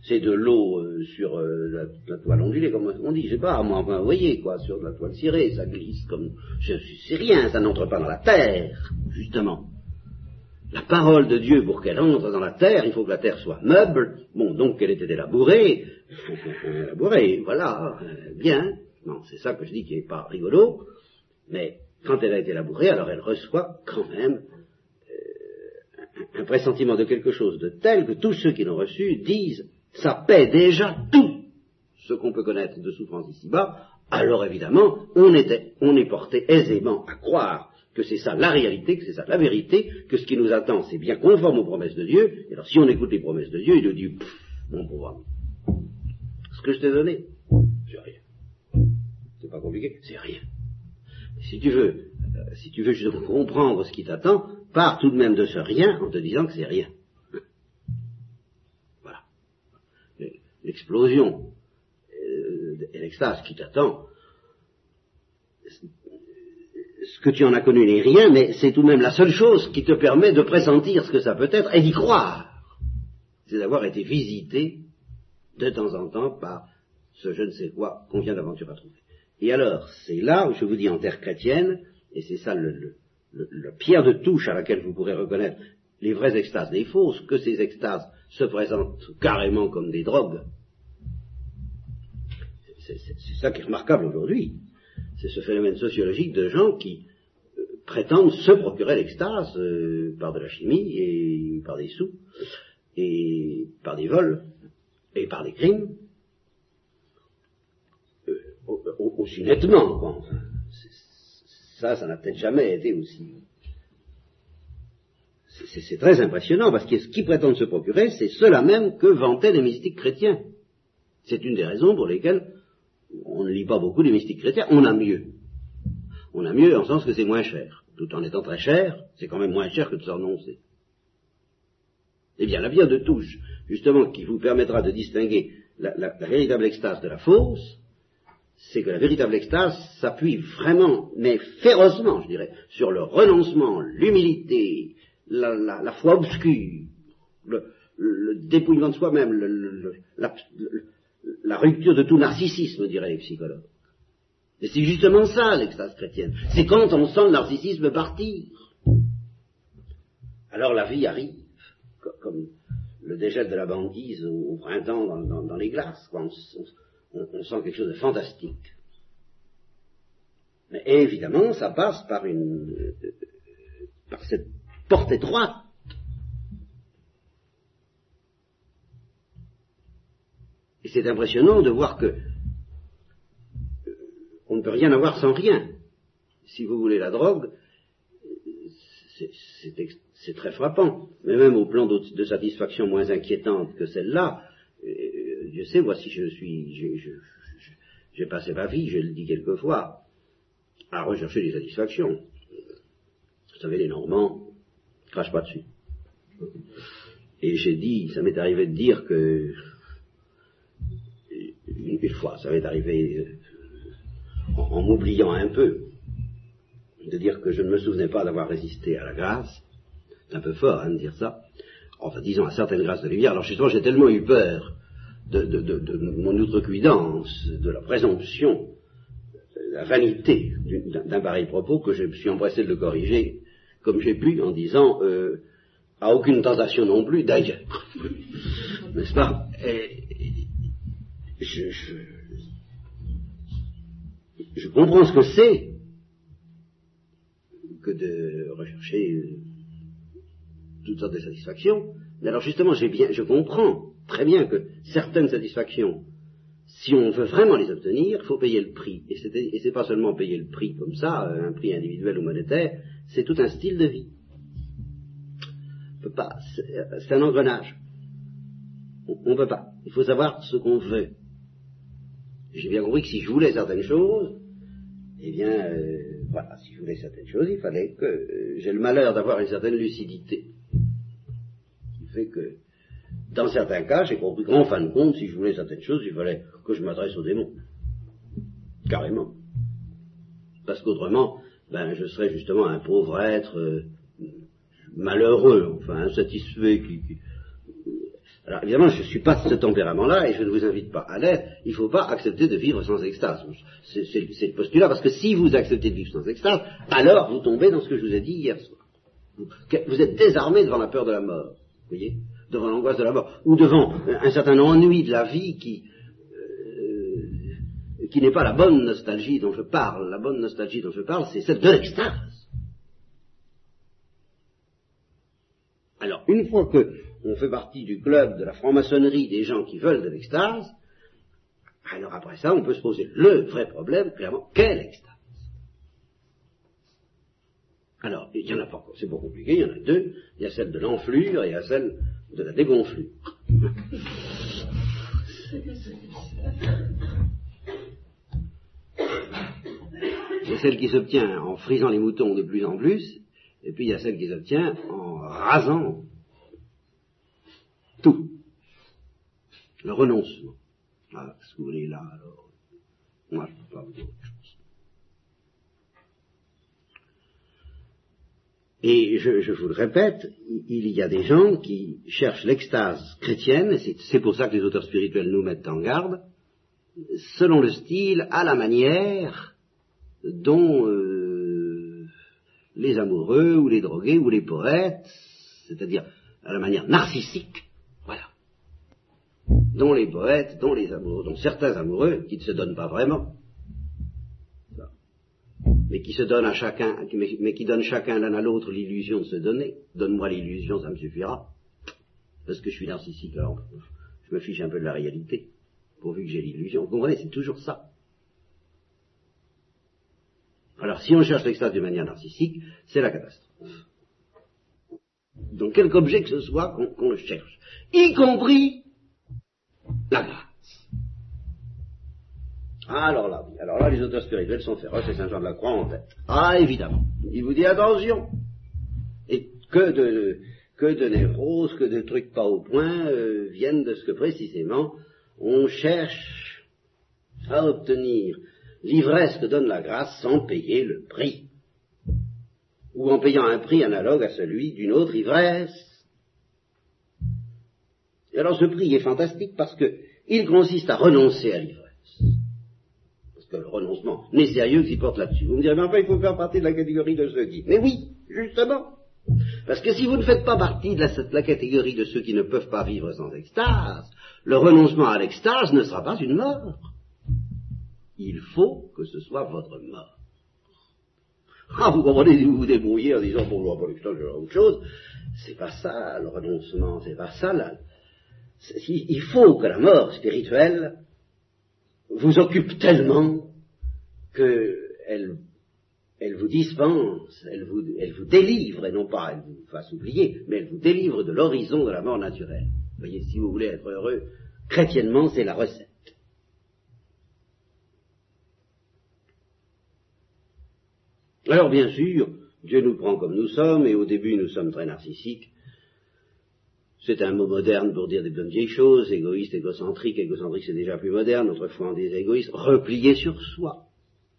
c'est de l'eau euh, sur euh, la, toile ondulée, comme on dit. Je sais pas, moi, vous voyez, quoi, sur la toile cirée, ça glisse comme... C'est rien, ça n'entre pas dans la terre, justement. La parole de Dieu, pour qu'elle entre dans la terre, il faut que la terre soit meuble. Bon, donc qu'elle était élaborée. élaborée, voilà, euh, bien. Non, c'est ça que je dis qui n'est pas rigolo. Mais quand elle a été élaborée, alors elle reçoit quand même un pressentiment de quelque chose de tel que tous ceux qui l'ont reçu disent ça paie déjà tout ce qu'on peut connaître de souffrance ici-bas, alors évidemment, on, on est porté aisément à croire que c'est ça la réalité, que c'est ça la vérité, que ce qui nous attend, c'est bien conforme aux promesses de Dieu. Et alors, si on écoute les promesses de Dieu, il nous dit, mon pauvre ce que je t'ai donné, c'est rien. C'est pas compliqué, c'est rien. Si tu veux, euh, si tu veux justement comprendre ce qui t'attend, pars tout de même de ce rien en te disant que c'est rien. Voilà. L'explosion euh, et l'extase qui t'attend, ce que tu en as connu n'est rien, mais c'est tout de même la seule chose qui te permet de pressentir ce que ça peut être et d'y croire. C'est d'avoir été visité de temps en temps par ce je ne sais quoi qu'on vient d'aventure à trouver. Et alors, c'est là où je vous dis en terre chrétienne, et c'est ça le, pierre de touche à laquelle vous pourrez reconnaître les vraies extases des fausses, que ces extases se présentent carrément comme des drogues. C'est ça qui est remarquable aujourd'hui. C'est ce phénomène sociologique de gens qui euh, prétendent se procurer l'extase euh, par de la chimie et par des sous et par des vols et par des crimes euh, aussi nettement. Ça, ça n'a peut-être jamais été aussi. C'est très impressionnant parce que ce qu'ils prétendent se procurer, c'est cela même que vantaient les mystiques chrétiens. C'est une des raisons pour lesquelles on ne lit pas beaucoup les mystiques chrétiens. On a mieux. On a mieux en sens que c'est moins cher. Tout en étant très cher, c'est quand même moins cher que de s'annoncer. Eh bien, la pierre de touche, justement, qui vous permettra de distinguer la, véritable extase de la fausse, c'est que la véritable extase s'appuie vraiment, mais férocement, je dirais, sur le renoncement, l'humilité, la, foi obscure, le, dépouillement de soi-même, la, rupture de tout narcissisme, diraient les psychologues. Et c'est justement ça l'extase chrétienne. C'est quand on sent le narcissisme partir. Alors la vie arrive comme le dégel de la banquise au, printemps dans, les glaces. On, sent quelque chose de fantastique. Mais évidemment, ça passe par une euh, par cette porte étroite. Et c'est impressionnant de voir que euh, on ne peut rien avoir sans rien. Si vous voulez la drogue, c'est très frappant. Mais même au plan de, satisfaction moins inquiétante que celle-là, euh, Dieu sait, voici je suis, j'ai passé ma vie, je le dis quelquefois, à rechercher des satisfactions. Vous savez, les Normands crachent pas dessus. Et j'ai dit, ça m'est arrivé de dire que fois, ça m'est arrivé euh, en m'oubliant un peu, de dire que je ne me souvenais pas d'avoir résisté à la grâce. C'est un peu fort hein, de dire ça. Enfin, disons à certaines grâces de lumière. Alors justement, j'ai tellement eu peur de, de, mon outrecuidance, de la présomption, de la vanité d'un pareil propos que je me suis empressé de le corriger comme j'ai pu en disant euh, à aucune tentation non plus d'ailleurs. (laughs) N'est-ce pas? Je, je comprends ce que c'est que de rechercher euh, toutes sortes de satisfactions. Mais alors justement, bien, je comprends très bien que certaines satisfactions, si on veut vraiment les obtenir, il faut payer le prix. Et c'est pas seulement payer le prix comme ça, un prix individuel ou monétaire, c'est tout un style de vie. pas, c'est un engrenage. On ne peut pas. Il faut savoir ce qu'on veut. J'ai bien compris que si je voulais certaines choses, eh bien, euh, voilà, si je voulais certaines choses, il fallait que euh, j'ai le malheur d'avoir une certaine lucidité. Ce qui fait que, dans certains cas, j'ai compris qu'en fin de compte, si je voulais certaines choses, il fallait que je m'adresse aux démons. Carrément. Parce qu'autrement, ben, je serais justement un pauvre être euh, malheureux, enfin insatisfait, qui, alors évidemment, je ne suis pas de ce tempérament-là et je ne vous invite pas à l'être. Il ne faut pas accepter de vivre sans extase. C'est le postulat parce que si vous acceptez de vivre sans extase, alors vous tombez dans ce que je vous ai dit hier soir. Vous êtes désarmé devant la peur de la mort, vous voyez, devant l'angoisse de la mort, ou devant un certain ennui de la vie qui euh, qui n'est pas la bonne nostalgie dont je parle. La bonne nostalgie dont je parle, c'est celle de l'extase. Alors, une fois que on fait partie du club de la franc-maçonnerie des gens qui veulent de l'extase, alors après ça, on peut se poser le vrai problème, clairement, quelle extase Alors, il y en a pas, c'est pas compliqué, il y en a deux. Il y a celle de l'enflure et il y a celle de la dégonflure. C'est celle qui s'obtient en frisant les moutons de plus en plus, et puis il y a celle qui s'obtient en rasant Le renoncement. Ah, que vous voulez là, alors. Moi, je ne peux pas vous dire autre chose. Et je, vous le répète, il y a des gens qui cherchent l'extase chrétienne, et c'est pour ça que les auteurs spirituels nous mettent en garde, selon le style, à la manière dont euh, les amoureux ou les drogués ou les poètes, c'est-à-dire à la manière narcissique, dont les poètes, dont les amoureux, dont certains amoureux qui ne se donnent pas vraiment, mais qui se donnent à chacun, mais, qui donnent chacun l'un à l'autre l'illusion de se donner. Donne-moi l'illusion, ça me suffira. Parce que je suis narcissique, alors je me fiche un peu de la réalité, pourvu que j'ai l'illusion. Vous comprenez, c'est toujours ça. Alors si on cherche l'extase de manière narcissique, c'est la catastrophe. Donc quelque objet que ce soit qu'on le cherche, y compris la grâce. Alors là, oui. Alors là, les auteurs spirituels sont féroces et Saint Jean de la Croix en tête. Ah, évidemment. Il vous dit attention. Et que de, que de névroses, que de trucs pas au point euh, viennent de ce que précisément on cherche à obtenir l'ivresse que donne la grâce sans payer le prix. Ou en payant un prix analogue à celui d'une autre ivresse. Alors ce prix est fantastique parce qu'il consiste à renoncer à l'ivresse que le renoncement n'est sérieux qu'il porte là-dessus. Vous me direz, mais enfin, il faut faire partie de la catégorie de ceux qui. Mais oui, justement. Parce que si vous ne faites pas partie de la, catégorie de ceux qui ne peuvent pas vivre sans extase, le renoncement à l'extase ne sera pas une mort. Il faut que ce soit votre mort. (laughs) Ah, vous comprenez, vous vous débrouillez en disant, bon, je pas l'extase, je autre chose, c'est pas ça le renoncement, c'est pas ça là. Il faut que la mort spirituelle vous occupe tellement qu'elle elle vous dispense, elle vous, elle vous délivre, et non pas elle vous fasse oublier, mais elle vous délivre de l'horizon de la mort naturelle. Vous voyez, si vous voulez être heureux, chrétiennement, c'est la recette. Alors bien sûr, Dieu nous prend comme nous sommes, et au début nous sommes très narcissiques, c'est un mot moderne pour dire des bonnes vieilles choses, égoïste, égocentrique, égocentrique c'est déjà plus moderne, autrefois on disait égoïste, replié sur soi.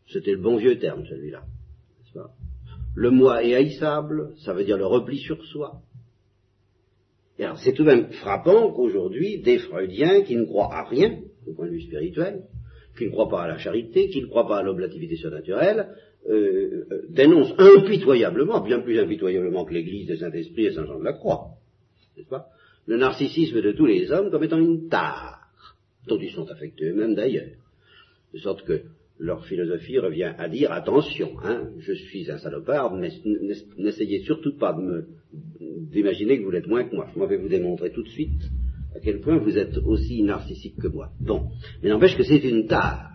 C'était le bon vieux terme celui-là. Le moi est haïssable, ça veut dire le repli sur soi. Et alors c'est tout de même frappant qu'aujourd'hui, des Freudiens qui ne croient à rien, au point de vue spirituel, qui ne croient pas à la charité, qui ne croient pas à l'oblativité surnaturelle, euh, euh, dénoncent impitoyablement, bien plus impitoyablement que l'Église des Saint-Esprit et Saint-Jean de la Croix, n'est-ce pas? Le narcissisme de tous les hommes comme étant une tare, dont ils sont affectés eux-mêmes d'ailleurs. De sorte que leur philosophie revient à dire attention, hein, je suis un salopard, mais n'essayez surtout pas d'imaginer que vous l'êtes moins que moi. Je vais vous démontrer tout de suite à quel point vous êtes aussi narcissique que moi. Bon, mais n'empêche que c'est une tare.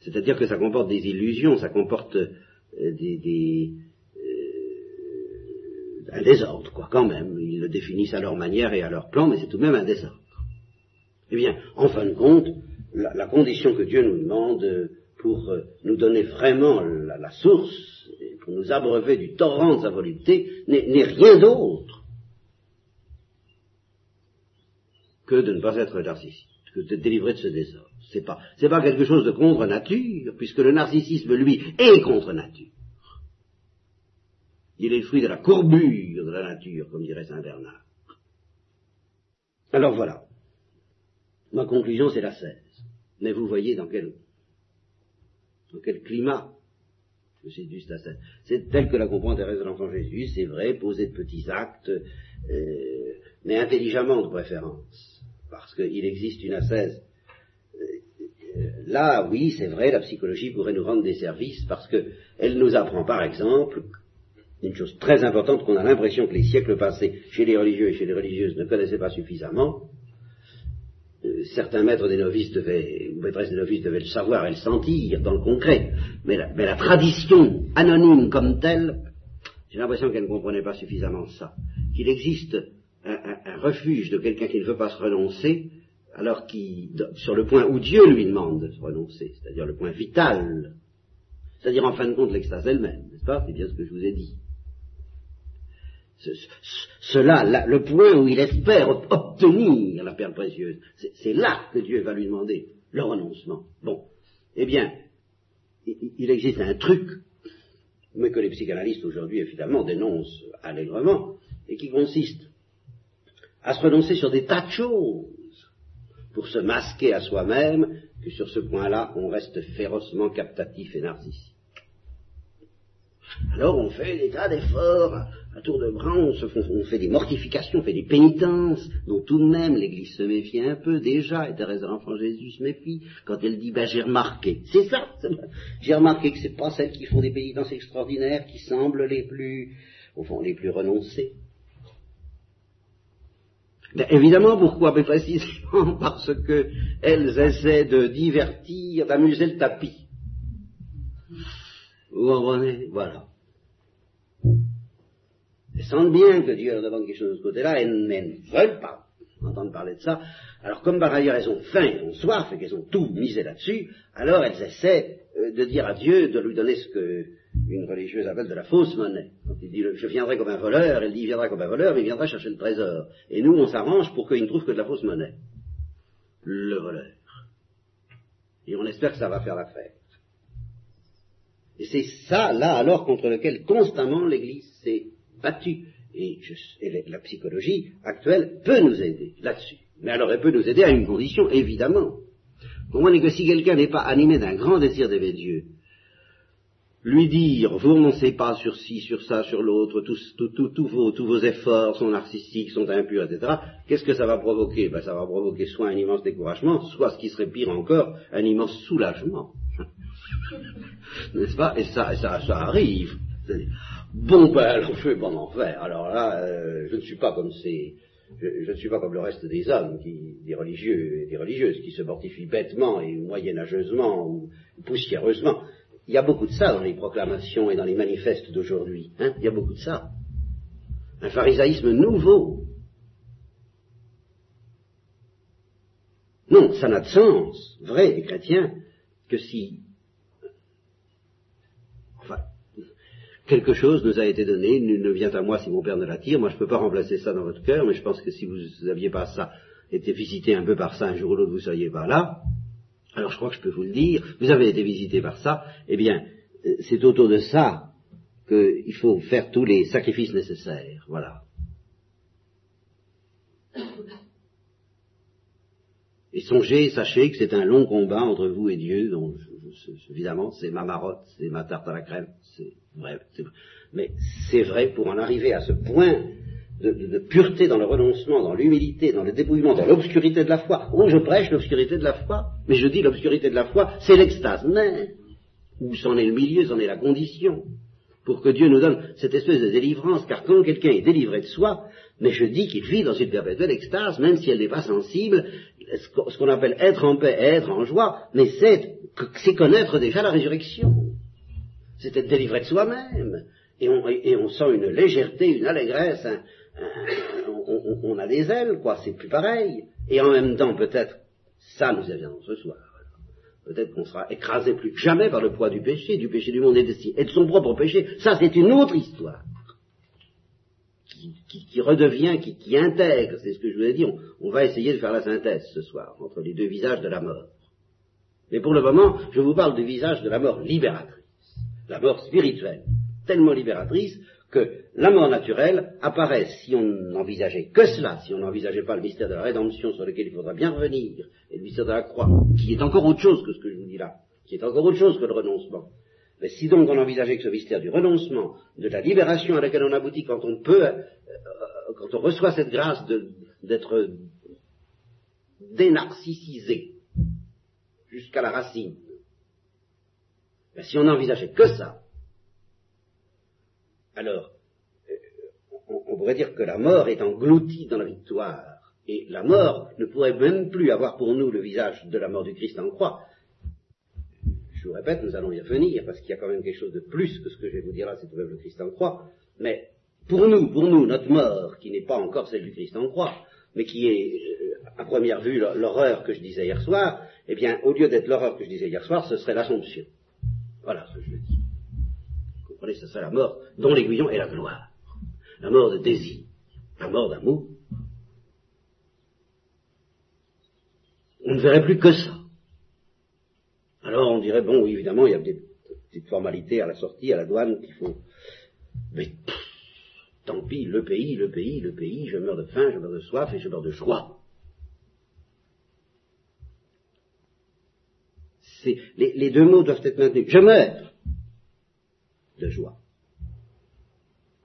C'est-à-dire que ça comporte des illusions, ça comporte euh, des, un désordre, quoi, quand même. Ils le définissent à leur manière et à leur plan, mais c'est tout de même un désordre. Eh bien, en fin de compte, la, condition que Dieu nous demande pour euh, nous donner vraiment la, source, pour nous abreuver du torrent de sa volonté, n'est rien d'autre que de ne pas être narcissique, que de délivrer de ce désordre. C'est pas, c'est pas quelque chose de contre nature, puisque le narcissisme, lui, est contre nature. Il est le fruit de la courbure de la nature, comme dirait Saint Bernard. Alors voilà. Ma conclusion, c'est la 16. Mais vous voyez dans quel, dans quel climat je séduis la 16. C'est tel que la comprend Thérèse de l'Enfant Jésus, c'est vrai, poser de petits actes, euh, mais intelligemment de préférence. Parce qu'il existe une ascèse. Euh, là, oui, c'est vrai, la psychologie pourrait nous rendre des services parce qu'elle nous apprend, par exemple, une chose très importante qu'on a l'impression que les siècles passés, chez les religieux et chez les religieuses, ne connaissaient pas suffisamment, euh, certains maîtres des novices devaient, ou maîtresses des novices devaient le savoir et le sentir dans le concret, mais la, tradition anonyme comme telle, j'ai l'impression qu'elle ne comprenait pas suffisamment ça. Qu'il existe un, refuge de quelqu'un qui ne veut pas se renoncer, alors qui, sur le point où Dieu lui demande de se renoncer, c'est-à-dire le point vital, c'est-à-dire en fin de compte l'extase elle-même, n'est-ce pas? C'est bien ce que je vous ai dit cela, le point où il espère obtenir la perle précieuse, c'est là que Dieu va lui demander le renoncement. Bon, eh bien, il existe un truc, mais que les psychanalystes aujourd'hui évidemment dénoncent allègrement, et qui consiste à se renoncer sur des tas de choses pour se masquer à soi-même que sur ce point-là on reste férocement captatif et narcissique. Alors on fait des tas d'efforts. À tour de bras, on, fait des mortifications, on fait des pénitences, dont tout de même l'Église se méfie un peu déjà, et Thérèse de l'Enfant Jésus se méfie, quand elle dit, ben j'ai remarqué, c'est ça, j'ai remarqué que c'est pas celles qui font des pénitences extraordinaires qui semblent les plus, au fond, les plus renoncées. Ben, évidemment, pourquoi? Mais précisément (laughs) parce que elles essaient de divertir, d'amuser le tapis. Vous comprenez Voilà. Elles sentent bien que Dieu leur demande quelque chose de ce côté-là, elles, ne veulent pas entendre parler de ça. Alors comme par ailleurs elles ont faim, elles ont soif et qu'elles ont tout misé là-dessus, alors elles essaient euh, de dire à Dieu, de lui donner ce que une religieuse appelle de la fausse monnaie. Quand il dit je viendrai comme un voleur, elle dit il viendra comme un voleur, mais il viendra chercher le trésor. Et nous on s'arrange pour qu'il ne trouve que de la fausse monnaie. Le voleur. Et on espère que ça va faire l'affaire. Et c'est ça, là, alors, contre lequel constamment l'Église s'est battue. Et, la psychologie actuelle peut nous aider là-dessus. Mais alors, elle peut nous aider à une condition, évidemment. Pour moi, que si quelqu'un n'est pas animé d'un grand désir d'aimer Dieu, lui dire, vous renoncez pas sur ci, sur ça, sur l'autre, tous, vos, tous vos efforts sont narcissiques, sont impurs, etc., qu'est-ce que ça va provoquer? Ben, Ça va provoquer soit un immense découragement, soit, ce qui serait pire encore, un immense soulagement. (laughs) N'est-ce pas? Et ça, ça, arrive. Bon, ben, alors je vais pas en faire. Alors là, euh, je ne suis pas comme ces, je, ne suis pas comme le reste des hommes, des religieux et des religieuses, qui se mortifient bêtement et moyenâgeusement ou poussiéreusement. Il y a beaucoup de ça dans les proclamations et dans les manifestes d'aujourd'hui. Hein Il y a beaucoup de ça. Un pharisaïsme nouveau. Non, ça n'a de sens, vrai des chrétiens, que si quelque chose nous a été donné, ne vient à moi si mon Père ne l'attire, moi je ne peux pas remplacer ça dans votre cœur, mais je pense que si vous n'aviez pas ça, été visité un peu par ça un jour ou l'autre, vous ne seriez pas là. Alors je crois que je peux vous le dire, vous avez été visité par ça, eh bien, euh, c'est autour de ça qu'il faut faire tous les sacrifices nécessaires. Voilà. Et songez, sachez que c'est un long combat entre vous et Dieu, donc évidemment c'est ma marotte, c'est ma tarte à la crème, c'est vrai, mais c'est vrai pour en arriver à ce point de, pureté dans le renoncement, dans l'humilité, dans le dépouillement, dans l'obscurité de la foi. Oh, je prêche l'obscurité de la foi, mais je dis l'obscurité de la foi, c'est l'extase mais Où c'en est le milieu, c'en est la condition. Pour que Dieu nous donne cette espèce de délivrance, car quand quelqu'un est délivré de soi, mais je dis qu'il vit dans une perpétuelle extase, même si elle n'est pas sensible, ce qu'on appelle être en paix, être en joie, mais c'est connaître déjà la résurrection. C'est être délivré de soi-même. Et on, sent une légèreté, une allégresse, on, a des ailes, quoi, c'est plus pareil. Et en même temps, peut-être, ça nous avions ce soir. Peut-être qu'on sera écrasé plus que jamais par le poids du péché, du péché du monde et de, et de son propre péché. Ça, c'est une autre histoire qui, redevient, qui, intègre, c'est ce que je vous ai dit, on, va essayer de faire la synthèse ce soir entre les deux visages de la mort. Mais pour le moment, je vous parle du visage de la mort libératrice, la mort spirituelle, tellement libératrice que la mort naturelle apparaît, si on n'envisageait que cela, si on n'envisageait pas le mystère de la rédemption sur lequel il faudra bien revenir, et le mystère de la croix, qui est encore autre chose que ce que je vous dis là, qui est encore autre chose que le renoncement, mais si donc on envisageait que ce mystère du renoncement, de la libération à laquelle on aboutit quand on peut, euh, euh, quand on reçoit cette grâce d'être dénarcissisé jusqu'à la racine, mais si on n'envisageait que ça, alors euh, on, pourrait dire que la mort est engloutie dans la victoire Et la mort ne pourrait même plus avoir pour nous le visage de la mort du Christ en croix. Je vous répète, nous allons y revenir, parce qu'il y a quand même quelque chose de plus que ce que je vais vous dire là, c'est le Christ en croix. Mais pour nous, pour nous, notre mort, qui n'est pas encore celle du Christ en croix, mais qui est, euh, à première vue, l'horreur que je disais hier soir, eh bien, au lieu d'être l'horreur que je disais hier soir, ce serait l'Assomption. Voilà ce que je dis. Vous comprenez, ce serait la mort dont l'aiguillon est la gloire. La mort de désir, la mort d'amour. On ne verrait plus que ça. On dirait, bon, oui, évidemment, il y a des petites formalités à la sortie, à la douane, qu'il faut... Mais tant pis, le pays, le pays, le pays, je meurs de faim, je meurs de soif et je meurs de joie. les, deux mots doivent être maintenus. Je meurs de joie,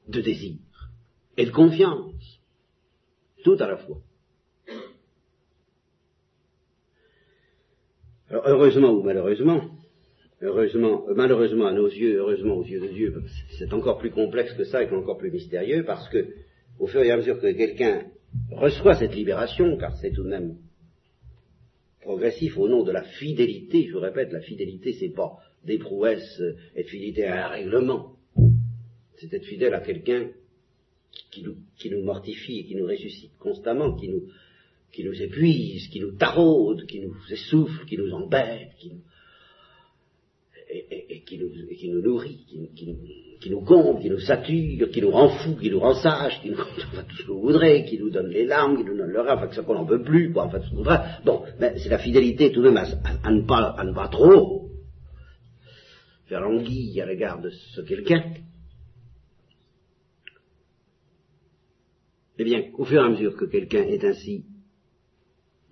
de désir et de confiance, tout à la fois. Heureusement ou malheureusement, heureusement, euh, malheureusement à nos yeux, heureusement aux yeux de Dieu, c'est encore plus complexe que ça et encore plus mystérieux parce que, au fur et à mesure que quelqu'un reçoit cette libération, car c'est tout de même progressif au nom de la fidélité. Je vous répète, la fidélité, c'est pas des prouesses, euh, être fidélité à un règlement. C'est être fidèle à quelqu'un qui nous, qui nous mortifie qui nous ressuscite constamment, qui nous, qui nous épuise, qui nous taraude, qui nous essouffle, qui nous embête, qui nous, et, qui, nous, qui, nous, nourrit, qui, nous, qui, nous, comble, qui nous sature, qui nous rend fou, qui nous rend sage, qui nous fait tout ce que vous voudrez, qui nous donne les larmes, qui nous donne le rêve, enfin que ça qu'on n'en veut plus, quoi, en fait, ce qu'on Bon, mais c'est la fidélité tout de même à, ne pas, à ne pas trop faire l'anguille à l'égard de ce quelqu'un. Eh bien, au fur et à mesure que quelqu'un est ainsi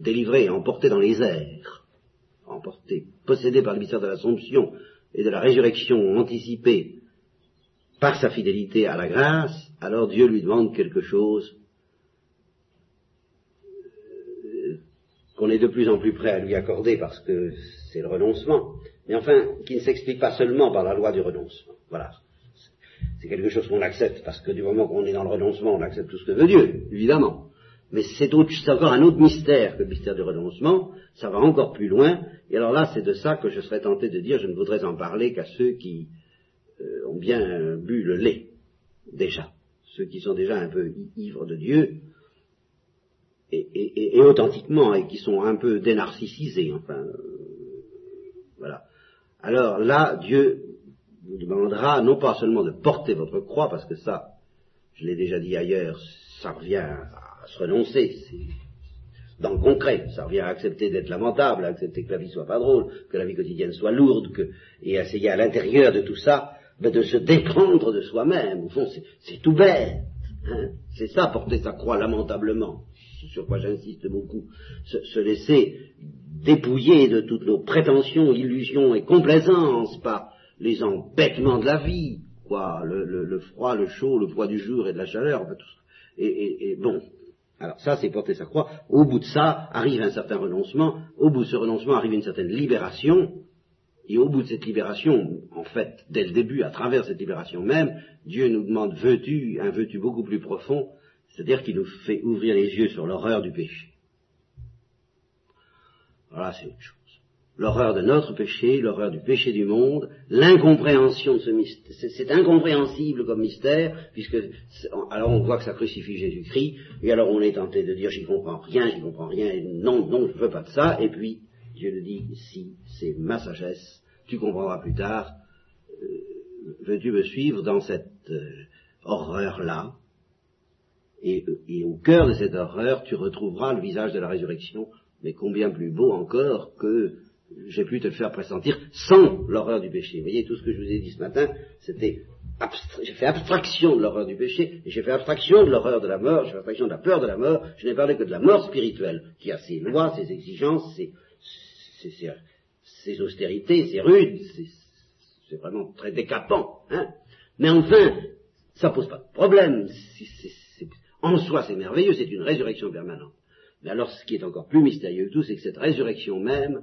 délivré, emporté dans les airs, emporté, possédé par le mystère de l'Assomption, et de la résurrection anticipée par sa fidélité à la grâce, alors Dieu lui demande quelque chose euh, qu'on est de plus en plus prêt à lui accorder parce que c'est le renoncement, mais enfin qui ne s'explique pas seulement par la loi du renoncement. Voilà. C'est quelque chose qu'on accepte parce que du moment qu'on est dans le renoncement, on accepte tout ce que veut Dieu, évidemment. Mais c'est encore un autre mystère que le mystère du renoncement, ça va encore plus loin, et alors là c'est de ça que je serais tenté de dire, je ne voudrais en parler qu'à ceux qui euh, ont bien bu le lait, déjà, ceux qui sont déjà un peu ivres de Dieu, et, authentiquement, et qui sont un peu dénarcissisés, enfin, euh, voilà. Alors là, Dieu vous demandera non pas seulement de porter votre croix, parce que ça, je l'ai déjà dit ailleurs, ça revient à à se renoncer. Dans le concret, ça revient à accepter d'être lamentable, à accepter que la vie soit pas drôle, que la vie quotidienne soit lourde, que, et essayer à l'intérieur de tout ça ben, de se déprendre de soi-même. Au fond, c'est tout bête. Hein. c'est ça, porter sa croix lamentablement, sur quoi j'insiste beaucoup. Se, se, laisser dépouiller de toutes nos prétentions, illusions et complaisances par les embêtements de la vie, quoi, le, le, froid, le chaud, le poids du jour et de la chaleur, tout ça. Et, et, et bon, alors ça, c'est porter sa croix. Au bout de ça, arrive un certain renoncement. Au bout de ce renoncement, arrive une certaine libération. Et au bout de cette libération, en fait, dès le début, à travers cette libération même, Dieu nous demande veux-tu, un veux-tu beaucoup plus profond, c'est-à-dire qu'il nous fait ouvrir les yeux sur l'horreur du péché. Voilà, c'est autre chose l'horreur de notre péché, l'horreur du péché du monde, l'incompréhension de ce mystère. C'est incompréhensible comme mystère, puisque alors on voit que ça crucifie Jésus-Christ, et alors on est tenté de dire j'y comprends rien, j'y comprends rien, non, non, je ne veux pas de ça, et puis Dieu nous dit si c'est ma sagesse, tu comprendras plus tard, euh, veux-tu me suivre dans cette euh, horreur-là? Et, et au cœur de cette horreur, tu retrouveras le visage de la résurrection, mais combien plus beau encore que j'ai pu te le faire pressentir sans l'horreur du péché. Vous voyez, tout ce que je vous ai dit ce matin, c'était j'ai fait abstraction de l'horreur du péché, j'ai fait abstraction de l'horreur de la mort, j'ai fait abstraction de la peur de la mort, je n'ai parlé que de la mort spirituelle, qui a ses lois, ses exigences, ses, ses, austérités, ses rudes, c'est vraiment très décapant. Hein Mais enfin, ça pose pas de problème. en soi, c'est merveilleux, c'est une résurrection permanente. Mais alors, ce qui est encore plus mystérieux que tout, c'est que cette résurrection même,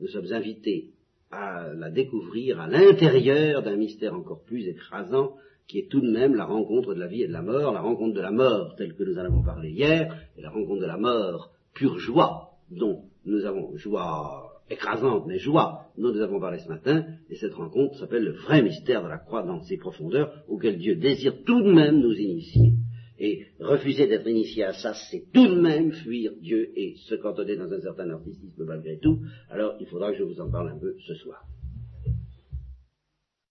nous sommes invités à la découvrir à l'intérieur d'un mystère encore plus écrasant, qui est tout de même la rencontre de la vie et de la mort, la rencontre de la mort telle que nous en avons parlé hier, et la rencontre de la mort pure joie, dont nous avons joie écrasante, mais joie, dont nous avons parlé ce matin, et cette rencontre s'appelle le vrai mystère de la croix dans ses profondeurs, auquel Dieu désire tout de même nous initier. Et refuser d'être initié à ça, c'est tout de même fuir Dieu et se cantonner dans un certain narcissisme malgré tout. Alors il faudra que je vous en parle un peu ce soir.